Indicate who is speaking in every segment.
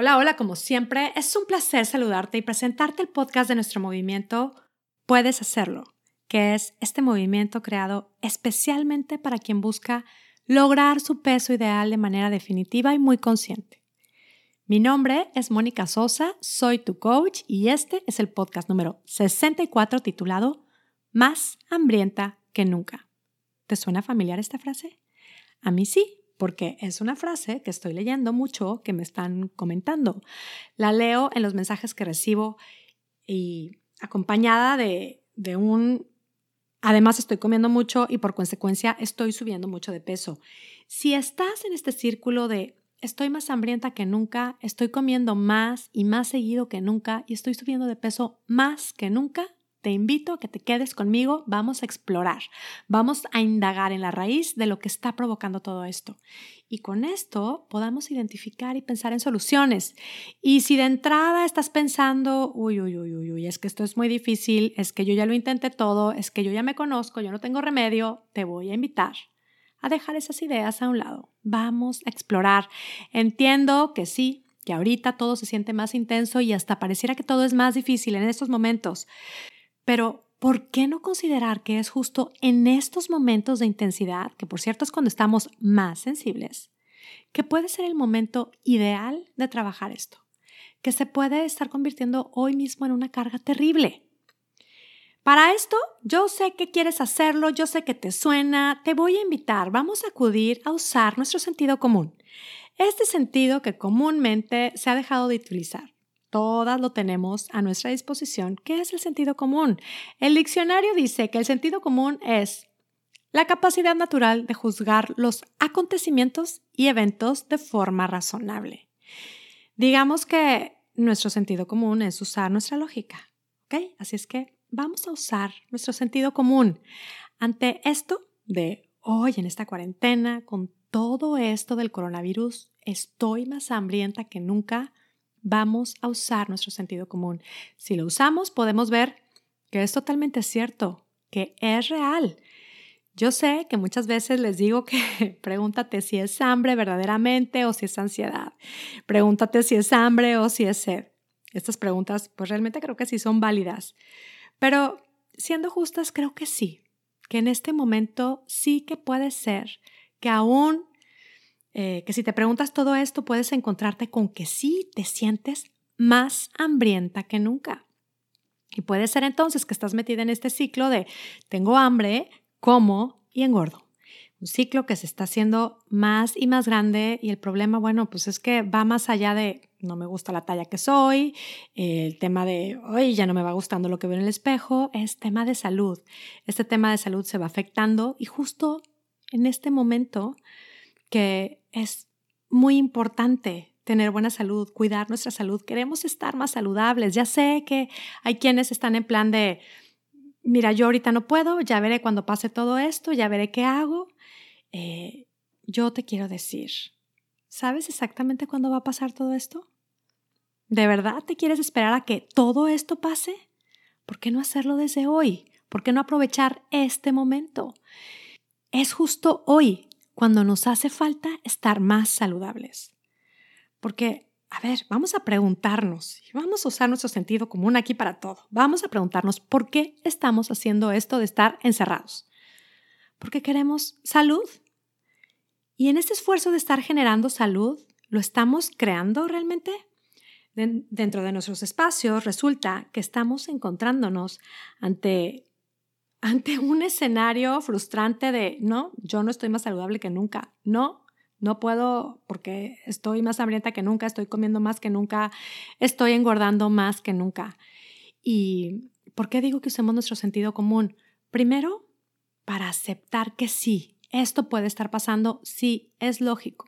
Speaker 1: Hola, hola, como siempre, es un placer saludarte y presentarte el podcast de nuestro movimiento Puedes Hacerlo, que es este movimiento creado especialmente para quien busca lograr su peso ideal de manera definitiva y muy consciente. Mi nombre es Mónica Sosa, soy tu coach y este es el podcast número 64 titulado Más hambrienta que nunca. ¿Te suena familiar esta frase? A mí sí, porque es una frase que estoy leyendo mucho, que me están comentando. La leo en los mensajes que recibo y acompañada de, de un... Además estoy comiendo mucho y por consecuencia estoy subiendo mucho de peso. Si estás en este círculo de estoy más hambrienta que nunca, estoy comiendo más y más seguido que nunca y estoy subiendo de peso más que nunca, te invito a que te quedes conmigo, vamos a explorar, vamos a indagar en la raíz de lo que está provocando todo esto. Y con esto podamos identificar y pensar en soluciones. Y si de entrada estás pensando, uy, uy, uy, uy, es que esto es muy difícil, es que yo ya lo intenté todo, es que yo ya me conozco, yo no tengo remedio, te voy a invitar a dejar esas ideas a un lado. Vamos a explorar. Entiendo que sí, que ahorita todo se siente más intenso y hasta pareciera que todo es más difícil en estos momentos. Pero, ¿por qué no considerar que es justo en estos momentos de intensidad, que por cierto es cuando estamos más sensibles, que puede ser el momento ideal de trabajar esto? Que se puede estar convirtiendo hoy mismo en una carga terrible. Para esto, yo sé que quieres hacerlo, yo sé que te suena, te voy a invitar, vamos a acudir a usar nuestro sentido común. Este sentido que comúnmente se ha dejado de utilizar. Todas lo tenemos a nuestra disposición. ¿Qué es el sentido común? El diccionario dice que el sentido común es la capacidad natural de juzgar los acontecimientos y eventos de forma razonable. Digamos que nuestro sentido común es usar nuestra lógica. ¿Ok? Así es que vamos a usar nuestro sentido común. Ante esto de hoy en esta cuarentena, con todo esto del coronavirus, estoy más hambrienta que nunca vamos a usar nuestro sentido común. Si lo usamos, podemos ver que es totalmente cierto, que es real. Yo sé que muchas veces les digo que pregúntate si es hambre verdaderamente o si es ansiedad. Pregúntate si es hambre o si es sed. Estas preguntas, pues realmente creo que sí son válidas. Pero siendo justas, creo que sí, que en este momento sí que puede ser que aún eh, que si te preguntas todo esto puedes encontrarte con que sí te sientes más hambrienta que nunca. Y puede ser entonces que estás metida en este ciclo de tengo hambre, como y engordo. Un ciclo que se está haciendo más y más grande y el problema, bueno, pues es que va más allá de no me gusta la talla que soy, el tema de hoy ya no me va gustando lo que veo en el espejo, es tema de salud. Este tema de salud se va afectando y justo en este momento que es muy importante tener buena salud, cuidar nuestra salud. Queremos estar más saludables. Ya sé que hay quienes están en plan de, mira, yo ahorita no puedo, ya veré cuando pase todo esto, ya veré qué hago. Eh, yo te quiero decir, ¿sabes exactamente cuándo va a pasar todo esto? ¿De verdad te quieres esperar a que todo esto pase? ¿Por qué no hacerlo desde hoy? ¿Por qué no aprovechar este momento? Es justo hoy cuando nos hace falta estar más saludables. Porque, a ver, vamos a preguntarnos, y vamos a usar nuestro sentido común aquí para todo. Vamos a preguntarnos por qué estamos haciendo esto de estar encerrados. Porque queremos salud. Y en este esfuerzo de estar generando salud, ¿lo estamos creando realmente? Dentro de nuestros espacios resulta que estamos encontrándonos ante ante un escenario frustrante de, no, yo no estoy más saludable que nunca, no, no puedo porque estoy más hambrienta que nunca, estoy comiendo más que nunca, estoy engordando más que nunca. ¿Y por qué digo que usemos nuestro sentido común? Primero, para aceptar que sí, esto puede estar pasando, sí, es lógico.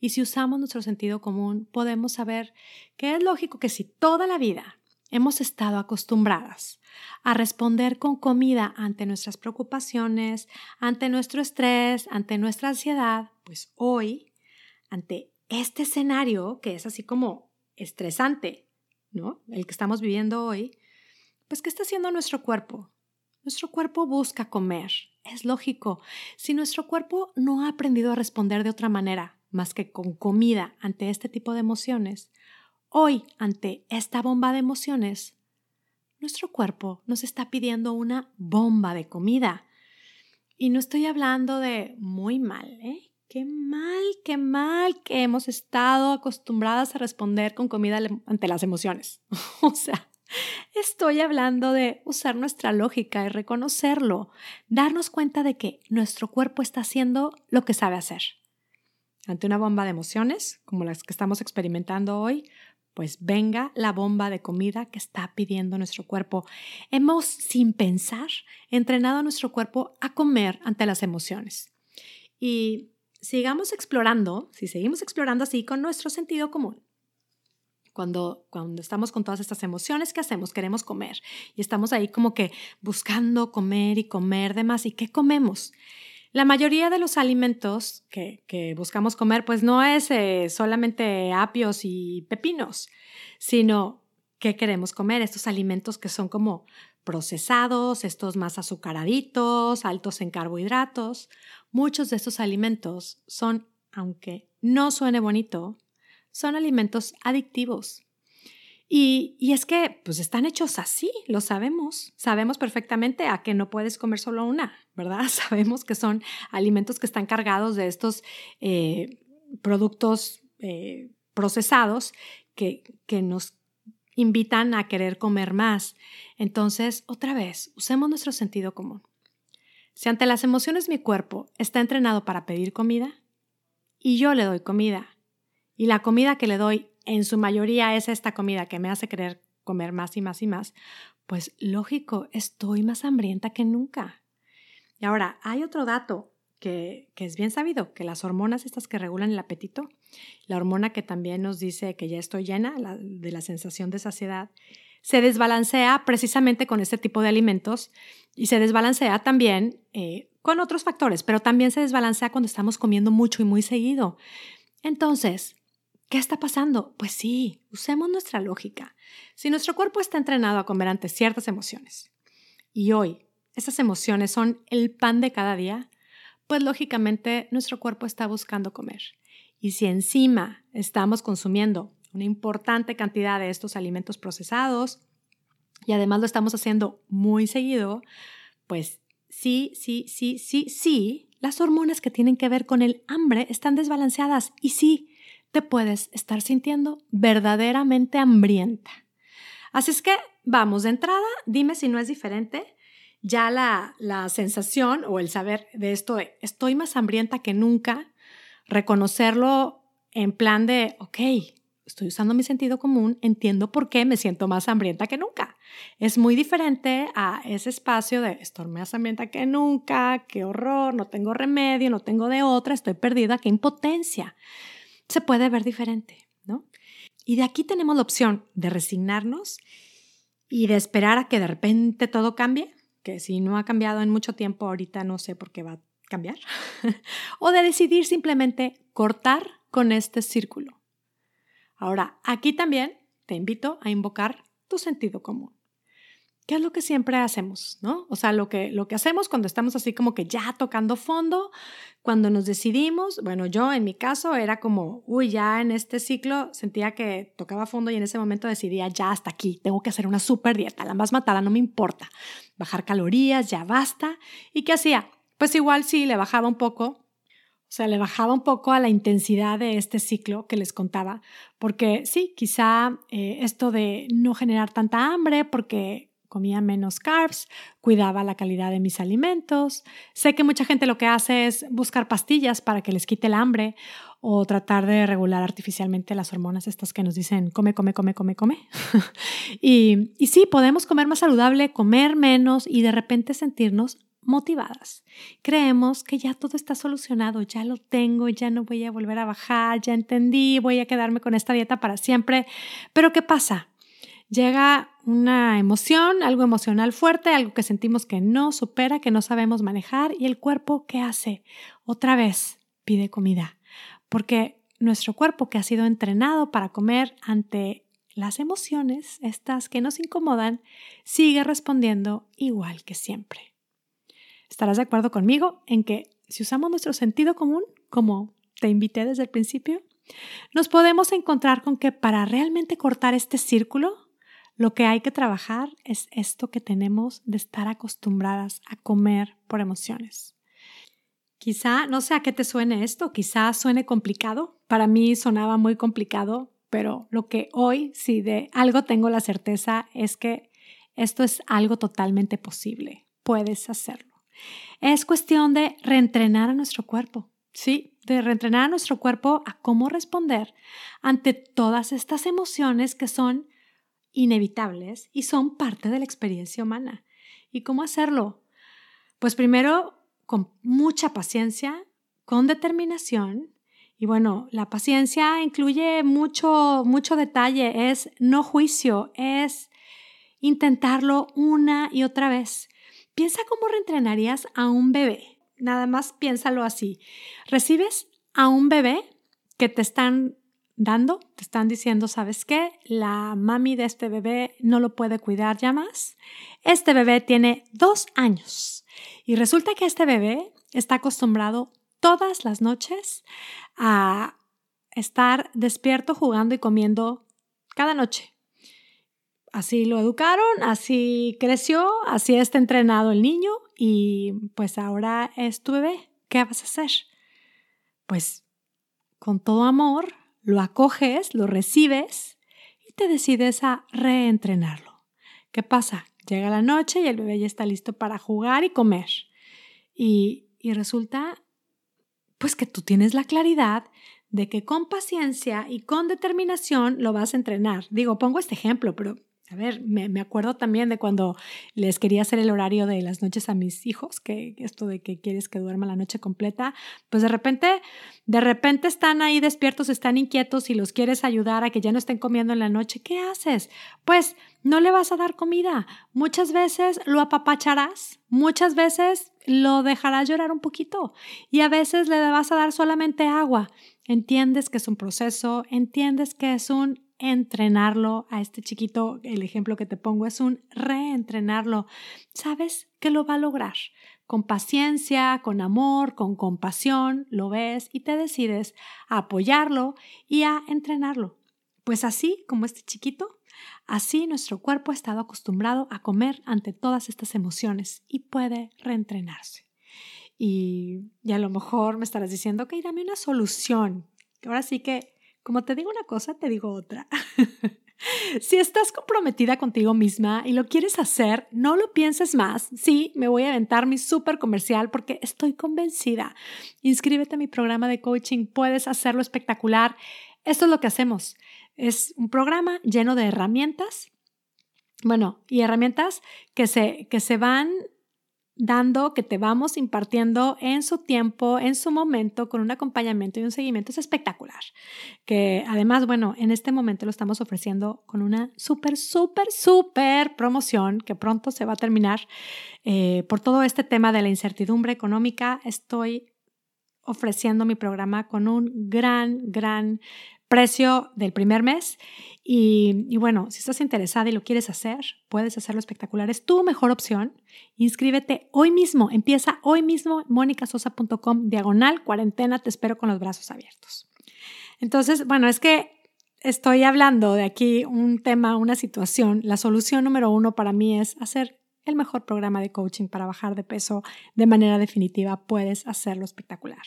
Speaker 1: Y si usamos nuestro sentido común, podemos saber que es lógico que si toda la vida Hemos estado acostumbradas a responder con comida ante nuestras preocupaciones, ante nuestro estrés, ante nuestra ansiedad, pues hoy, ante este escenario que es así como estresante, ¿no? El que estamos viviendo hoy, pues ¿qué está haciendo nuestro cuerpo? Nuestro cuerpo busca comer, es lógico. Si nuestro cuerpo no ha aprendido a responder de otra manera más que con comida ante este tipo de emociones, hoy, ante esta bomba de emociones, nuestro cuerpo nos está pidiendo una bomba de comida. Y no estoy hablando de muy mal, ¿eh? Qué mal, qué mal que hemos estado acostumbradas a responder con comida ante las emociones. o sea, estoy hablando de usar nuestra lógica y reconocerlo, darnos cuenta de que nuestro cuerpo está haciendo lo que sabe hacer. Ante una bomba de emociones, como las que estamos experimentando hoy, pues venga la bomba de comida que está pidiendo nuestro cuerpo. Hemos, sin pensar, entrenado a nuestro cuerpo a comer ante las emociones. Y sigamos explorando, si seguimos explorando así con nuestro sentido común, cuando, cuando, estamos con todas estas emociones, ¿qué hacemos? Queremos comer. Y estamos ahí como que buscando comer y comer de más. ¿Y qué comemos? La mayoría de los alimentos que, buscamos comer, pues no es eh, solamente apios y pepinos, sino que queremos comer, estos alimentos que son como procesados, estos más azucaraditos, altos en carbohidratos. Muchos de estos alimentos son, aunque no suene bonito, son alimentos adictivos. Y, es que pues están hechos así, lo sabemos. Sabemos perfectamente a que no puedes comer solo una, ¿verdad? Sabemos que son alimentos que están cargados de estos eh, productos eh, procesados que, que nos invitan a querer comer más. Entonces, otra vez, usemos nuestro sentido común. Si ante las emociones mi cuerpo está entrenado para pedir comida y yo le doy comida y la comida que le doy en su mayoría es esta comida que me hace querer comer más y más y más, pues lógico, estoy más hambrienta que nunca. Y ahora, hay otro dato que, es bien sabido, que las hormonas estas que regulan el apetito, la hormona que también nos dice que ya estoy llena de la sensación de saciedad, se desbalancea precisamente con este tipo de alimentos y se desbalancea también eh, con otros factores, pero también se desbalancea cuando estamos comiendo mucho y muy seguido. Entonces, ¿Qué está pasando? Pues sí, usemos nuestra lógica. Si nuestro cuerpo está entrenado a comer ante ciertas emociones y hoy esas emociones son el pan de cada día, pues lógicamente nuestro cuerpo está buscando comer. Y si encima estamos consumiendo una importante cantidad de estos alimentos procesados y además lo estamos haciendo muy seguido, pues sí, sí, sí, sí, sí, las hormonas que tienen que ver con el hambre están desbalanceadas y sí, te puedes estar sintiendo verdaderamente hambrienta. Así es que vamos de entrada, dime si no es diferente. Ya la, la sensación o el saber de esto de estoy más hambrienta que nunca, reconocerlo en plan de, ok, estoy usando mi sentido común, entiendo por qué me siento más hambrienta que nunca. Es muy diferente a ese espacio de estoy más hambrienta que nunca, qué horror, no tengo remedio, no tengo de otra, estoy perdida, qué impotencia se puede ver diferente, ¿no? Y de aquí tenemos la opción de resignarnos y de esperar a que de repente todo cambie, que si no ha cambiado en mucho tiempo, ahorita no sé por qué va a cambiar, o de decidir simplemente cortar con este círculo. Ahora, aquí también te invito a invocar tu sentido común. ¿Qué es lo que siempre hacemos, no? O sea, lo que, lo que hacemos cuando estamos así como que ya tocando fondo, cuando nos decidimos, bueno, yo en mi caso era como, uy, ya en este ciclo sentía que tocaba fondo y en ese momento decidía, ya hasta aquí, tengo que hacer una super dieta, la más matada, no me importa, bajar calorías, ya basta. ¿Y qué hacía? Pues igual sí, le bajaba un poco, o sea, le bajaba un poco a la intensidad de este ciclo que les contaba, porque sí, quizá eh, esto de no generar tanta hambre, porque comía menos carbs, cuidaba la calidad de mis alimentos. Sé que mucha gente lo que hace es buscar pastillas para que les quite el hambre o tratar de regular artificialmente las hormonas estas que nos dicen come, come, come, come, come. y, sí, podemos comer más saludable, comer menos y de repente sentirnos motivadas. Creemos que ya todo está solucionado, ya lo tengo, ya no voy a volver a bajar, ya entendí, voy a quedarme con esta dieta para siempre. Pero ¿qué pasa? Llega una emoción, algo emocional fuerte, algo que sentimos que no supera, que no sabemos manejar y el cuerpo, ¿qué hace? Otra vez pide comida, porque nuestro cuerpo que ha sido entrenado para comer ante las emociones, estas que nos incomodan, sigue respondiendo igual que siempre. ¿Estarás de acuerdo conmigo en que si usamos nuestro sentido común, como te invité desde el principio, nos podemos encontrar con que para realmente cortar este círculo, lo que hay que trabajar es esto que tenemos de estar acostumbradas a comer por emociones. Quizá, no sé a qué te suene esto, quizá suene complicado. Para mí sonaba muy complicado, pero lo que hoy, si de algo tengo la certeza, es que esto es algo totalmente posible. Puedes hacerlo. Es cuestión de reentrenar a nuestro cuerpo, ¿sí? De reentrenar a nuestro cuerpo a cómo responder ante todas estas emociones que son inevitables y son parte de la experiencia humana. ¿Y cómo hacerlo? Pues primero con mucha paciencia, con determinación. Y bueno, la paciencia incluye mucho, mucho detalle, es no juicio, es intentarlo una y otra vez. Piensa cómo reentrenarías a un bebé. Nada más piénsalo así. Recibes a un bebé que te están dando, te están diciendo, ¿sabes qué? La mami de este bebé no lo puede cuidar ya más. Este bebé tiene dos años y resulta que este bebé está acostumbrado todas las noches a estar despierto jugando y comiendo cada noche. Así lo educaron, así creció, así está entrenado el niño y pues ahora es tu bebé. ¿Qué vas a hacer? Pues con todo amor lo acoges, lo recibes y te decides a reentrenarlo. ¿Qué pasa? Llega la noche y el bebé ya está listo para jugar y comer. Y, y resulta, pues que tú tienes la claridad de que con paciencia y con determinación lo vas a entrenar. Digo, pongo este ejemplo, pero a ver, me, acuerdo también de cuando les quería hacer el horario de las noches a mis hijos, que esto de que quieres que duerma la noche completa, pues de repente, de repente están ahí despiertos, están inquietos y los quieres ayudar a que ya no estén comiendo en la noche. ¿Qué haces? Pues no le vas a dar comida. Muchas veces lo apapacharás, muchas veces lo dejarás llorar un poquito y a veces le vas a dar solamente agua. Entiendes que es un proceso, entiendes que es un entrenarlo a este chiquito, el ejemplo que te pongo es un reentrenarlo. Sabes que lo va a lograr. Con paciencia, con amor, con compasión, lo ves y te decides a apoyarlo y a entrenarlo. Pues así como este chiquito, así nuestro cuerpo ha estado acostumbrado a comer ante todas estas emociones y puede reentrenarse. Y, y a lo mejor me estarás diciendo, que dame una solución. Ahora sí que como te digo una cosa, te digo otra. si estás comprometida contigo misma y lo quieres hacer, no lo pienses más. Sí, me voy a aventar mi súper comercial porque estoy convencida. Inscríbete a mi programa de coaching, puedes hacerlo espectacular. Esto es lo que hacemos. Es un programa lleno de herramientas. Bueno, y herramientas que se, que se van dando, que te vamos impartiendo en su tiempo, en su momento, con un acompañamiento y un seguimiento. Es espectacular. Que además, bueno, en este momento lo estamos ofreciendo con una súper, súper, súper promoción que pronto se va a terminar. Eh, por todo este tema de la incertidumbre económica, estoy ofreciendo mi programa con un gran, gran precio del primer mes. Y, bueno, si estás interesada y lo quieres hacer, puedes hacerlo espectacular. Es tu mejor opción. Inscríbete hoy mismo. Empieza hoy mismo. monicasosa.com diagonal cuarentena. Te espero con los brazos abiertos. Entonces, bueno, es que estoy hablando de aquí un tema, una situación. La solución número uno para mí es hacer el mejor programa de coaching para bajar de peso de manera definitiva. Puedes hacerlo espectacular.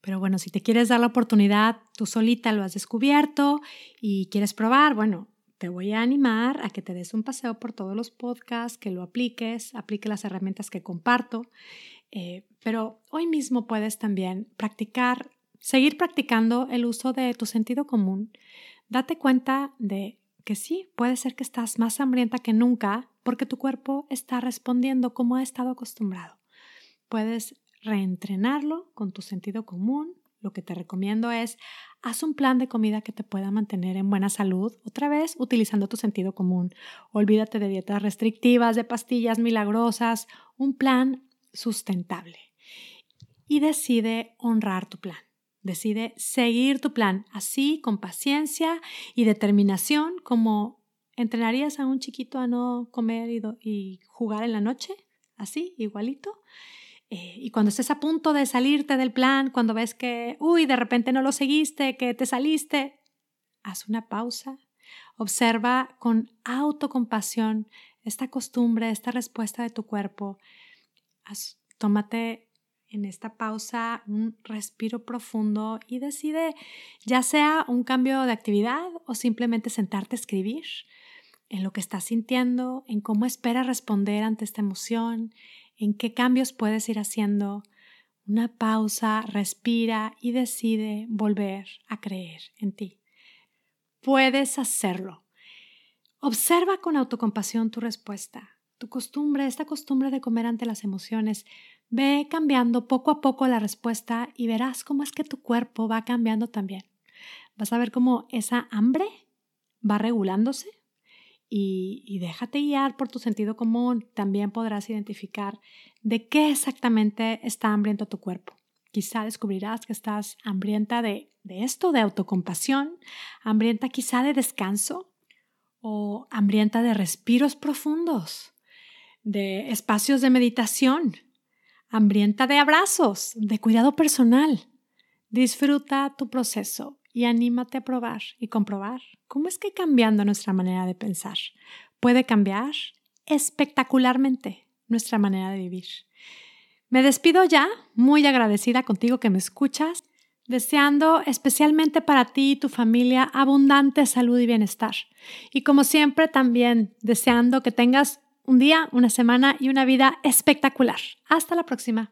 Speaker 1: Pero bueno, si te quieres dar la oportunidad, tú solita lo has descubierto y quieres probar, bueno, te voy a animar a que te des un paseo por todos los podcasts, que lo apliques, aplique las herramientas que comparto. Eh, pero hoy mismo puedes también practicar, seguir practicando el uso de tu sentido común. Date cuenta de que sí, puede ser que estás más hambrienta que nunca porque tu cuerpo está respondiendo como ha estado acostumbrado. Puedes reentrenarlo con tu sentido común. Lo que te recomiendo es haz un plan de comida que te pueda mantener en buena salud, otra vez utilizando tu sentido común. Olvídate de dietas restrictivas, de pastillas milagrosas, un plan sustentable. Y decide honrar tu plan. Decide seguir tu plan, así con paciencia y determinación como entrenarías a un chiquito a no comer y, y jugar en la noche, así, igualito Eh, y cuando estés a punto de salirte del plan, cuando ves que, uy, de repente no lo seguiste, que te saliste, haz una pausa. Observa con autocompasión esta costumbre, esta respuesta de tu cuerpo. tómate en esta pausa un respiro profundo y decide ya sea un cambio de actividad o simplemente sentarte a escribir en lo que estás sintiendo, en cómo esperas responder ante esta emoción, en qué cambios puedes ir haciendo. Una pausa, respira y decide volver a creer en ti. Puedes hacerlo. Observa con autocompasión tu respuesta, tu costumbre, esta costumbre de comer ante las emociones. Ve cambiando poco a poco la respuesta y verás cómo es que tu cuerpo va cambiando también. Vas a ver cómo esa hambre va regulándose y, déjate guiar por tu sentido común. También podrás identificar de qué exactamente está hambriento tu cuerpo. Quizá descubrirás que estás hambrienta de, de esto, de autocompasión, hambrienta quizá de descanso o hambrienta de respiros profundos, de espacios de meditación, hambrienta de abrazos, de cuidado personal. Disfruta tu proceso y anímate a probar y comprobar cómo es que cambiando nuestra manera de pensar puede cambiar espectacularmente nuestra manera de vivir. Me despido ya, muy agradecida contigo que me escuchas, deseando especialmente para ti y tu familia abundante salud y bienestar. Y como siempre también deseando que tengas un día, una semana y una vida espectacular. Hasta la próxima.